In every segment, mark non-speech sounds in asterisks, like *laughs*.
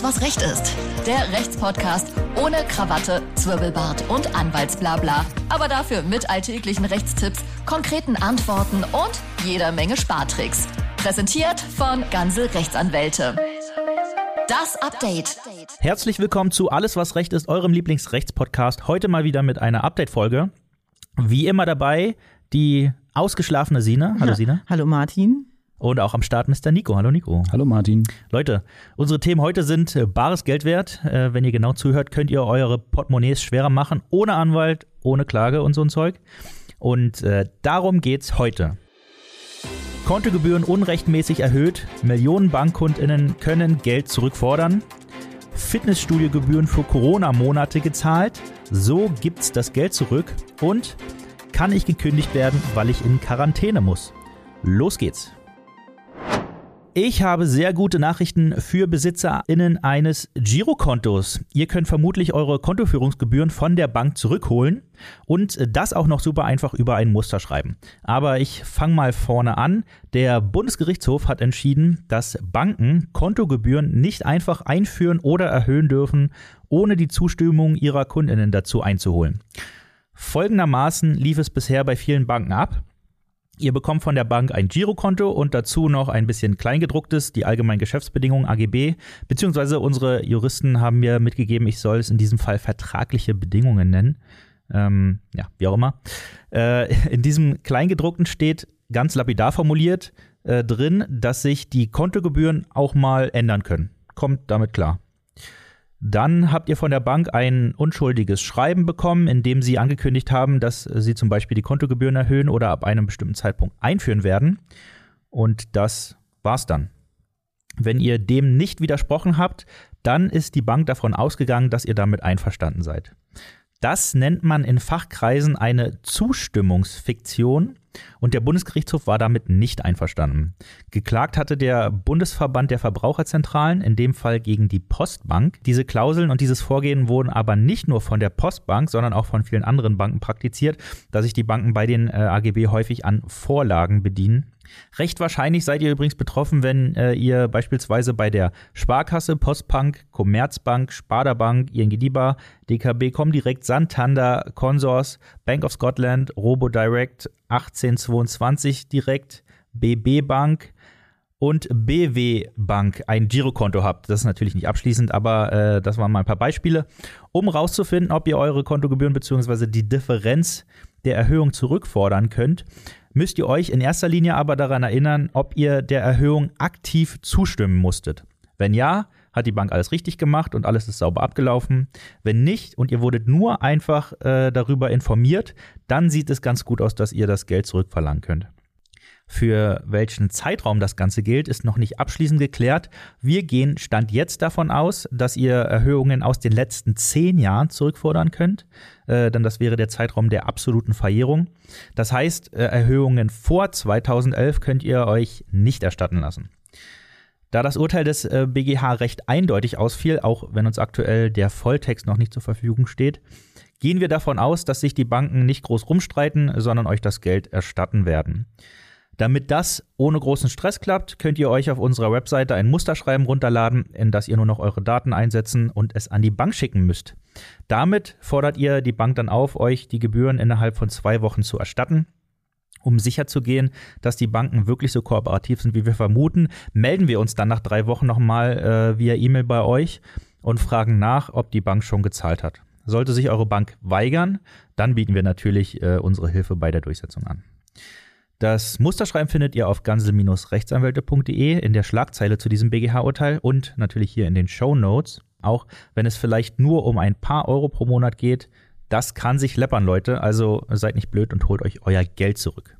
Alles, was Recht ist. Der Rechtspodcast ohne Krawatte, Zwirbelbart und Anwaltsblabla. Aber dafür mit alltäglichen Rechtstipps, konkreten Antworten und jeder Menge Spartricks. Präsentiert von Ganze Rechtsanwälte. Das Update. Herzlich willkommen zu Alles, was Recht ist, eurem Lieblingsrechtspodcast. Heute mal wieder mit einer Update-Folge. Wie immer dabei die ausgeschlafene Sina. Hallo Sina. Hallo Martin. Und auch am Start Mr. Nico. Hallo Nico. Hallo Martin. Leute, unsere Themen heute sind äh, bares Geld wert. Äh, wenn ihr genau zuhört, könnt ihr eure Portemonnaies schwerer machen, ohne Anwalt, ohne Klage und so ein Zeug. Und äh, darum geht's heute. Kontogebühren unrechtmäßig erhöht, Millionen BankkundInnen können Geld zurückfordern, Fitnessstudiogebühren für Corona-Monate gezahlt, so gibt's das Geld zurück und kann ich gekündigt werden, weil ich in Quarantäne muss. Los geht's. Ich habe sehr gute Nachrichten für BesitzerInnen eines Girokontos. Ihr könnt vermutlich eure Kontoführungsgebühren von der Bank zurückholen und das auch noch super einfach über ein Muster schreiben. Aber ich fange mal vorne an. Der Bundesgerichtshof hat entschieden, dass Banken Kontogebühren nicht einfach einführen oder erhöhen dürfen, ohne die Zustimmung ihrer Kundinnen dazu einzuholen. Folgendermaßen lief es bisher bei vielen Banken ab. Ihr bekommt von der Bank ein Girokonto und dazu noch ein bisschen Kleingedrucktes, die allgemeinen Geschäftsbedingungen AGB, beziehungsweise unsere Juristen haben mir mitgegeben, ich soll es in diesem Fall vertragliche Bedingungen nennen. Ähm, ja, wie auch immer. Äh, in diesem Kleingedruckten steht ganz lapidar formuliert äh, drin, dass sich die Kontogebühren auch mal ändern können. Kommt damit klar. Dann habt ihr von der Bank ein unschuldiges Schreiben bekommen, in dem sie angekündigt haben, dass sie zum Beispiel die Kontogebühren erhöhen oder ab einem bestimmten Zeitpunkt einführen werden. Und das war's dann. Wenn ihr dem nicht widersprochen habt, dann ist die Bank davon ausgegangen, dass ihr damit einverstanden seid. Das nennt man in Fachkreisen eine Zustimmungsfiktion und der Bundesgerichtshof war damit nicht einverstanden. Geklagt hatte der Bundesverband der Verbraucherzentralen, in dem Fall gegen die Postbank. Diese Klauseln und dieses Vorgehen wurden aber nicht nur von der Postbank, sondern auch von vielen anderen Banken praktiziert, da sich die Banken bei den äh, AGB häufig an Vorlagen bedienen. Recht wahrscheinlich seid ihr übrigens betroffen, wenn äh, ihr beispielsweise bei der Sparkasse, Postbank, Commerzbank, Sparda-Bank, ING DIBA, DKB, Comdirect, Santander, Consors, Bank of Scotland, RoboDirect, 1822 Direkt, BB Bank und BW Bank ein Girokonto habt. Das ist natürlich nicht abschließend, aber äh, das waren mal ein paar Beispiele, um rauszufinden, ob ihr eure Kontogebühren bzw. die Differenz der Erhöhung zurückfordern könnt müsst ihr euch in erster Linie aber daran erinnern, ob ihr der Erhöhung aktiv zustimmen musstet. Wenn ja, hat die Bank alles richtig gemacht und alles ist sauber abgelaufen. Wenn nicht und ihr wurdet nur einfach äh, darüber informiert, dann sieht es ganz gut aus, dass ihr das Geld zurückverlangen könnt. Für welchen Zeitraum das Ganze gilt, ist noch nicht abschließend geklärt. Wir gehen Stand jetzt davon aus, dass ihr Erhöhungen aus den letzten zehn Jahren zurückfordern könnt, äh, denn das wäre der Zeitraum der absoluten Verjährung. Das heißt, äh, Erhöhungen vor 2011 könnt ihr euch nicht erstatten lassen. Da das Urteil des äh, BGH recht eindeutig ausfiel, auch wenn uns aktuell der Volltext noch nicht zur Verfügung steht, gehen wir davon aus, dass sich die Banken nicht groß rumstreiten, sondern euch das Geld erstatten werden. Damit das ohne großen Stress klappt, könnt ihr euch auf unserer Webseite ein Musterschreiben runterladen, in das ihr nur noch eure Daten einsetzen und es an die Bank schicken müsst. Damit fordert ihr die Bank dann auf, euch die Gebühren innerhalb von zwei Wochen zu erstatten. Um sicherzugehen, dass die Banken wirklich so kooperativ sind, wie wir vermuten, melden wir uns dann nach drei Wochen nochmal äh, via E-Mail bei euch und fragen nach, ob die Bank schon gezahlt hat. Sollte sich eure Bank weigern, dann bieten wir natürlich äh, unsere Hilfe bei der Durchsetzung an. Das Musterschreiben findet ihr auf gansel-rechtsanwälte.de in der Schlagzeile zu diesem BGH-Urteil und natürlich hier in den Show Notes. Auch wenn es vielleicht nur um ein paar Euro pro Monat geht, das kann sich läppern, Leute. Also seid nicht blöd und holt euch euer Geld zurück.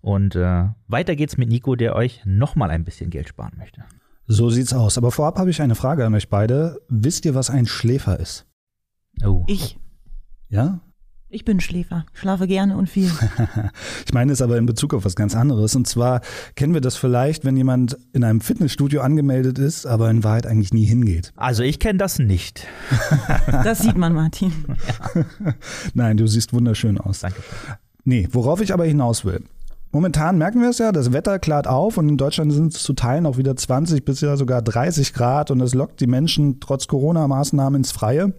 Und äh, weiter geht's mit Nico, der euch nochmal ein bisschen Geld sparen möchte. So sieht's aus. Aber vorab habe ich eine Frage an euch beide. Wisst ihr, was ein Schläfer ist? Oh. Ich. Ja? Ich bin Schläfer, schlafe gerne und viel. *laughs* ich meine es aber in Bezug auf was ganz anderes. Und zwar kennen wir das vielleicht, wenn jemand in einem Fitnessstudio angemeldet ist, aber in Wahrheit eigentlich nie hingeht. Also ich kenne das nicht. *laughs* das sieht man, Martin. Ja. *laughs* Nein, du siehst wunderschön aus. Danke. Nee, worauf ich aber hinaus will. Momentan merken wir es ja, das Wetter klart auf und in Deutschland sind es zu Teilen auch wieder 20 bis ja sogar 30 Grad und das lockt die Menschen trotz Corona-Maßnahmen ins Freie.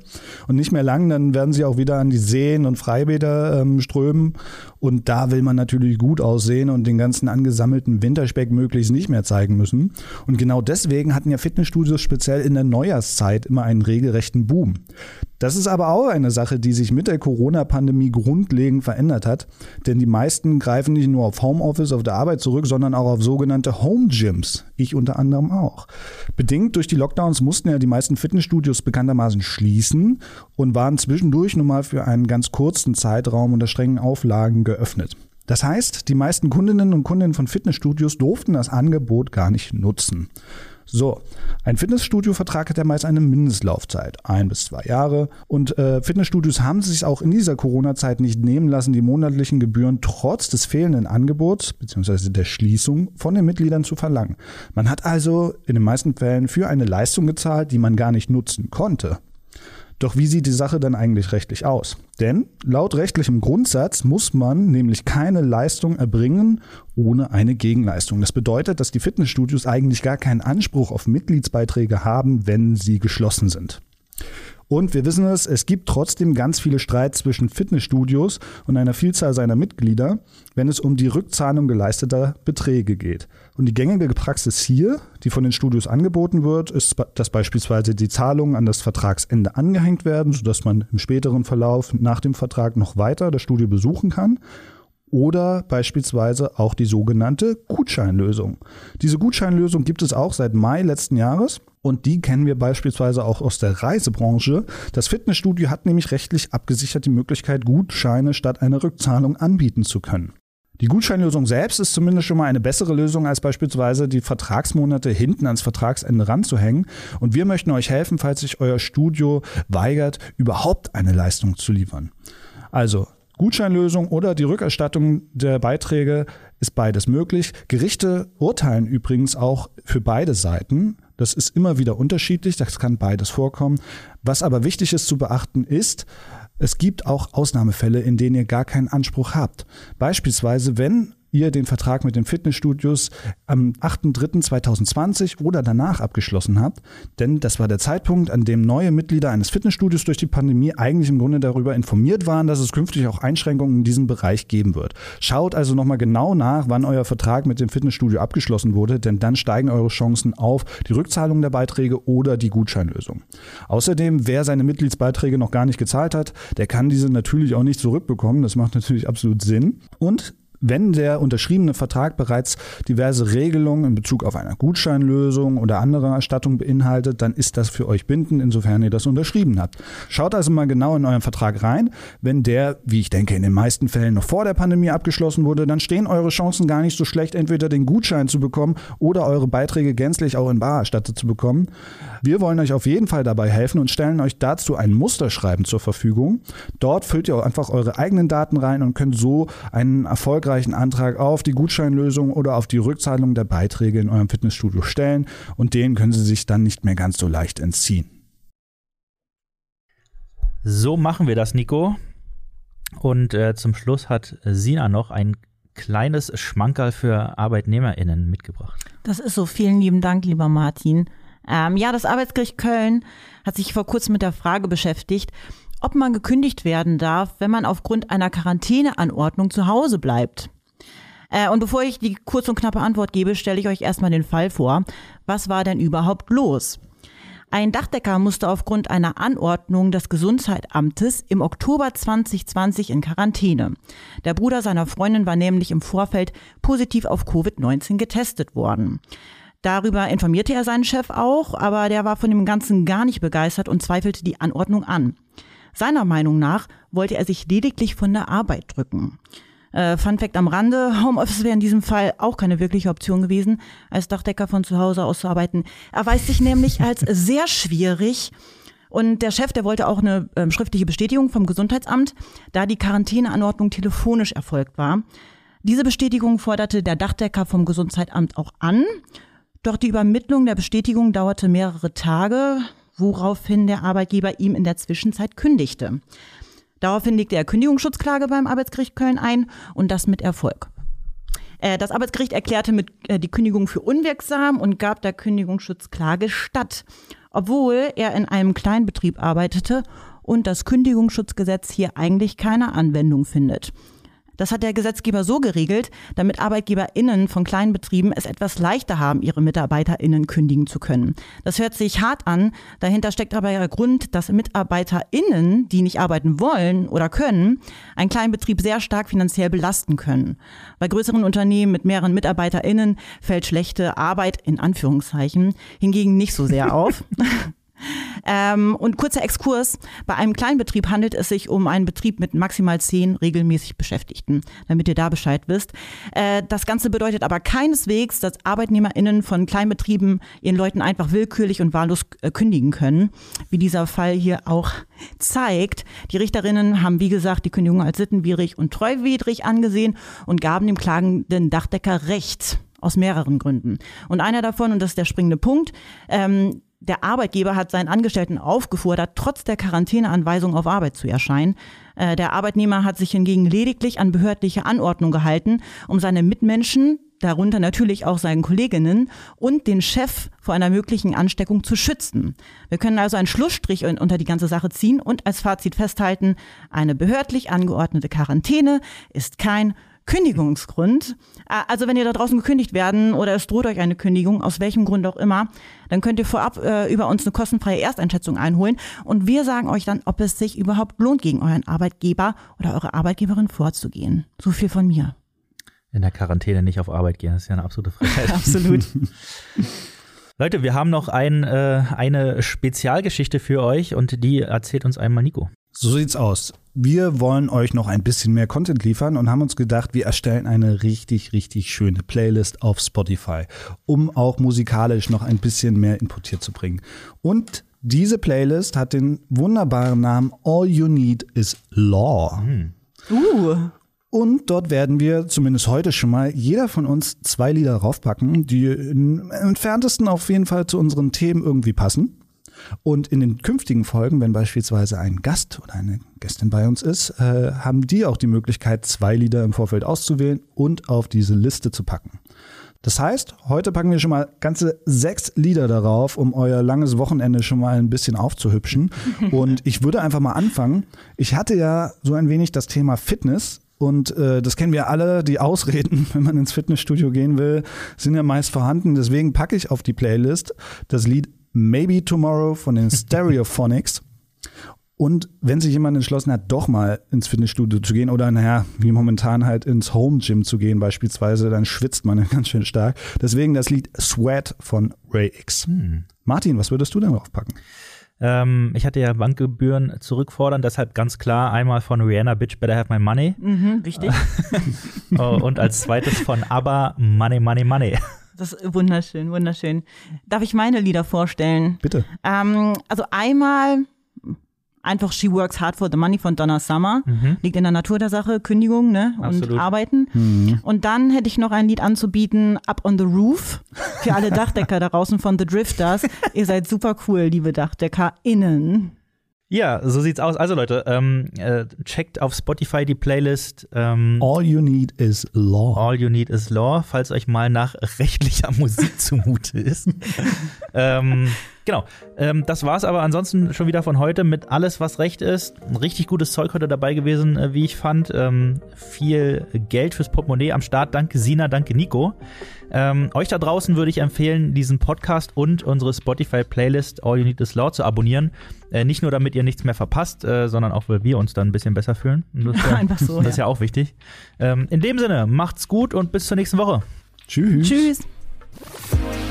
Und nicht mehr lang, dann werden sie auch wieder an die Seen und Freibäder ähm, strömen. Und da will man natürlich gut aussehen und den ganzen angesammelten Winterspeck möglichst nicht mehr zeigen müssen. Und genau deswegen hatten ja Fitnessstudios speziell in der Neujahrszeit immer einen regelrechten Boom. Das ist aber auch eine Sache, die sich mit der Corona-Pandemie grundlegend verändert hat, denn die meisten greifen nicht nur auf Homeoffice, auf der Arbeit zurück, sondern auch auf sogenannte Home Gyms. Ich unter anderem auch. Bedingt durch die Lockdowns mussten ja die meisten Fitnessstudios bekanntermaßen schließen und waren zwischendurch nun mal für einen ganz kurzen Zeitraum unter strengen Auflagen geöffnet. Das heißt, die meisten Kundinnen und Kunden von Fitnessstudios durften das Angebot gar nicht nutzen. So, ein Fitnessstudio-Vertrag hat ja meist eine Mindestlaufzeit, ein bis zwei Jahre. Und äh, Fitnessstudios haben sich auch in dieser Corona-Zeit nicht nehmen lassen, die monatlichen Gebühren trotz des fehlenden Angebots bzw. der Schließung von den Mitgliedern zu verlangen. Man hat also in den meisten Fällen für eine Leistung gezahlt, die man gar nicht nutzen konnte. Doch wie sieht die Sache dann eigentlich rechtlich aus? Denn laut rechtlichem Grundsatz muss man nämlich keine Leistung erbringen ohne eine Gegenleistung. Das bedeutet, dass die Fitnessstudios eigentlich gar keinen Anspruch auf Mitgliedsbeiträge haben, wenn sie geschlossen sind. Und wir wissen es, es gibt trotzdem ganz viele Streits zwischen Fitnessstudios und einer Vielzahl seiner Mitglieder, wenn es um die Rückzahlung geleisteter Beträge geht. Und die gängige Praxis hier, die von den Studios angeboten wird, ist, dass beispielsweise die Zahlungen an das Vertragsende angehängt werden, sodass man im späteren Verlauf nach dem Vertrag noch weiter das Studio besuchen kann oder beispielsweise auch die sogenannte Gutscheinlösung. Diese Gutscheinlösung gibt es auch seit Mai letzten Jahres und die kennen wir beispielsweise auch aus der Reisebranche. Das Fitnessstudio hat nämlich rechtlich abgesichert die Möglichkeit, Gutscheine statt einer Rückzahlung anbieten zu können. Die Gutscheinlösung selbst ist zumindest schon mal eine bessere Lösung, als beispielsweise die Vertragsmonate hinten ans Vertragsende ranzuhängen. Und wir möchten euch helfen, falls sich euer Studio weigert, überhaupt eine Leistung zu liefern. Also Gutscheinlösung oder die Rückerstattung der Beiträge ist beides möglich. Gerichte urteilen übrigens auch für beide Seiten. Das ist immer wieder unterschiedlich, das kann beides vorkommen. Was aber wichtig ist zu beachten ist, es gibt auch Ausnahmefälle, in denen ihr gar keinen Anspruch habt. Beispielsweise, wenn ihr den Vertrag mit den Fitnessstudios am 8.3.2020 oder danach abgeschlossen habt. Denn das war der Zeitpunkt, an dem neue Mitglieder eines Fitnessstudios durch die Pandemie eigentlich im Grunde darüber informiert waren, dass es künftig auch Einschränkungen in diesem Bereich geben wird. Schaut also nochmal genau nach, wann euer Vertrag mit dem Fitnessstudio abgeschlossen wurde, denn dann steigen eure Chancen auf die Rückzahlung der Beiträge oder die Gutscheinlösung. Außerdem, wer seine Mitgliedsbeiträge noch gar nicht gezahlt hat, der kann diese natürlich auch nicht zurückbekommen. Das macht natürlich absolut Sinn. Und wenn der unterschriebene Vertrag bereits diverse Regelungen in Bezug auf eine Gutscheinlösung oder andere Erstattung beinhaltet, dann ist das für euch bindend, insofern ihr das unterschrieben habt. Schaut also mal genau in euren Vertrag rein. Wenn der, wie ich denke, in den meisten Fällen noch vor der Pandemie abgeschlossen wurde, dann stehen eure Chancen gar nicht so schlecht, entweder den Gutschein zu bekommen oder eure Beiträge gänzlich auch in bar erstattet zu bekommen. Wir wollen euch auf jeden Fall dabei helfen und stellen euch dazu ein Musterschreiben zur Verfügung. Dort füllt ihr auch einfach eure eigenen Daten rein und könnt so einen Erfolg erfolgreichen Antrag auf die Gutscheinlösung oder auf die Rückzahlung der Beiträge in eurem Fitnessstudio stellen und den können Sie sich dann nicht mehr ganz so leicht entziehen. So machen wir das, Nico. Und äh, zum Schluss hat Sina noch ein kleines Schmankerl für ArbeitnehmerInnen mitgebracht. Das ist so. Vielen lieben Dank, lieber Martin. Ähm, ja, das Arbeitsgericht Köln hat sich vor kurzem mit der Frage beschäftigt, ob man gekündigt werden darf, wenn man aufgrund einer Quarantäneanordnung zu Hause bleibt. Äh, und bevor ich die kurze und knappe Antwort gebe, stelle ich euch erstmal den Fall vor. Was war denn überhaupt los? Ein Dachdecker musste aufgrund einer Anordnung des Gesundheitsamtes im Oktober 2020 in Quarantäne. Der Bruder seiner Freundin war nämlich im Vorfeld positiv auf Covid-19 getestet worden. Darüber informierte er seinen Chef auch, aber der war von dem Ganzen gar nicht begeistert und zweifelte die Anordnung an. Seiner Meinung nach wollte er sich lediglich von der Arbeit drücken. Äh, Fun Fact am Rande, *laughs* Homeoffice wäre in diesem Fall auch keine wirkliche Option gewesen, als Dachdecker von zu Hause aus zu arbeiten. Er weiß sich nämlich *laughs* als sehr schwierig. Und der Chef, der wollte auch eine äh, schriftliche Bestätigung vom Gesundheitsamt, da die Quarantäneanordnung telefonisch erfolgt war. Diese Bestätigung forderte der Dachdecker vom Gesundheitsamt auch an. Doch die Übermittlung der Bestätigung dauerte mehrere Tage woraufhin der Arbeitgeber ihm in der Zwischenzeit kündigte. Daraufhin legte er Kündigungsschutzklage beim Arbeitsgericht Köln ein und das mit Erfolg. Äh, das Arbeitsgericht erklärte mit äh, die Kündigung für unwirksam und gab der Kündigungsschutzklage statt, obwohl er in einem Kleinbetrieb arbeitete und das Kündigungsschutzgesetz hier eigentlich keine Anwendung findet. Das hat der Gesetzgeber so geregelt, damit ArbeitgeberInnen von kleinen Betrieben es etwas leichter haben, ihre MitarbeiterInnen kündigen zu können. Das hört sich hart an. Dahinter steckt aber der Grund, dass MitarbeiterInnen, die nicht arbeiten wollen oder können, einen kleinen Betrieb sehr stark finanziell belasten können. Bei größeren Unternehmen mit mehreren MitarbeiterInnen fällt schlechte Arbeit in Anführungszeichen hingegen nicht so sehr auf. *laughs* Ähm, und kurzer Exkurs. Bei einem Kleinbetrieb handelt es sich um einen Betrieb mit maximal zehn regelmäßig Beschäftigten, damit ihr da Bescheid wisst. Äh, das Ganze bedeutet aber keineswegs, dass ArbeitnehmerInnen von Kleinbetrieben ihren Leuten einfach willkürlich und wahllos äh, kündigen können, wie dieser Fall hier auch zeigt. Die Richterinnen haben, wie gesagt, die Kündigung als sittenwidrig und treuwidrig angesehen und gaben dem klagenden Dachdecker Recht. Aus mehreren Gründen. Und einer davon, und das ist der springende Punkt, ähm, der Arbeitgeber hat seinen Angestellten aufgefordert, trotz der Quarantäneanweisung auf Arbeit zu erscheinen. Äh, der Arbeitnehmer hat sich hingegen lediglich an behördliche Anordnung gehalten, um seine Mitmenschen, darunter natürlich auch seinen Kolleginnen und den Chef vor einer möglichen Ansteckung zu schützen. Wir können also einen Schlussstrich unter die ganze Sache ziehen und als Fazit festhalten, eine behördlich angeordnete Quarantäne ist kein Kündigungsgrund. Äh, also wenn ihr da draußen gekündigt werden oder es droht euch eine Kündigung, aus welchem Grund auch immer, dann könnt ihr vorab äh, über uns eine kostenfreie Ersteinschätzung einholen und wir sagen euch dann, ob es sich überhaupt lohnt, gegen euren Arbeitgeber oder eure Arbeitgeberin vorzugehen. So viel von mir. In der Quarantäne nicht auf Arbeit gehen, das ist ja eine absolute Frechheit. *laughs* Absolut. *laughs* Leute, wir haben noch ein, äh, eine Spezialgeschichte für euch und die erzählt uns einmal Nico. So sieht's aus. Wir wollen euch noch ein bisschen mehr Content liefern und haben uns gedacht, wir erstellen eine richtig, richtig schöne Playlist auf Spotify, um auch musikalisch noch ein bisschen mehr Input hier zu bringen. Und diese Playlist hat den wunderbaren Namen All You Need is Law. Uh. Und dort werden wir zumindest heute schon mal jeder von uns zwei Lieder raufpacken, die im entferntesten auf jeden Fall zu unseren Themen irgendwie passen. Und in den künftigen Folgen, wenn beispielsweise ein Gast oder eine Gästin bei uns ist, äh, haben die auch die Möglichkeit, zwei Lieder im Vorfeld auszuwählen und auf diese Liste zu packen. Das heißt, heute packen wir schon mal ganze sechs Lieder darauf, um euer langes Wochenende schon mal ein bisschen aufzuhübschen. *laughs* Und ich würde einfach mal anfangen. Ich hatte ja so ein wenig das Thema Fitness und äh, das kennen wir alle, die Ausreden, *laughs* wenn man ins Fitnessstudio gehen will, sind ja meist vorhanden. Deswegen packe ich auf die Playlist das Lied Maybe Tomorrow von den *laughs* Stereophonics. Und wenn sich jemand entschlossen hat, doch mal ins Fitnessstudio zu gehen oder naja, wie momentan halt ins Home Gym zu gehen beispielsweise, dann schwitzt man ja *laughs* ganz schön stark. Deswegen das Lied Sweat von Ray X. Hm. Martin, was würdest du denn draufpacken? Ähm, ich hatte ja Bankgebühren zurückfordern, deshalb ganz klar einmal von Rihanna Bitch Better Have My Money Mhm, richtig. *laughs* oh, und als zweites von ABBA Money Money Money. Das ist wunderschön, wunderschön. Darf ich meine Lieder vorstellen? Bitte. Ähm, also einmal einfach She Works Hard for the Money von Donna Summer. Liegt in der Natur der Sache, Kündigung ne? und Absolut. Arbeiten. Und dann hätte ich noch ein Lied anzubieten, Up on the Roof, für alle Dachdecker da draußen von The Drifters. Ihr seid super cool, liebe DachdeckerInnen. Ja, so sieht's aus. Also Leute, ähm, äh, checkt auf Spotify die Playlist ähm, All You Need is Law. All You Need is Law, falls euch mal nach rechtlicher *laughs* Musik zumute ist. *laughs* ähm, genau. Ähm, das war's aber ansonsten schon wieder von heute mit alles, was Recht ist. Ein richtig gutes Zeug heute dabei gewesen, äh, wie ich fand. Ähm, viel Geld fürs Portemonnaie am Start. Danke Sina, danke Nico. Ähm, euch da draußen würde ich empfehlen, diesen Podcast und unsere Spotify-Playlist All You Need Is Law zu abonnieren. Äh, nicht nur, damit ihr nichts mehr verpasst, äh, sondern auch, weil wir uns dann ein bisschen besser fühlen. Und Das ist ja, *laughs* Einfach so, Das ist ja auch wichtig. Ähm, in dem Sinne, macht's gut und bis zur nächsten Woche. Tschüss. Tschüss.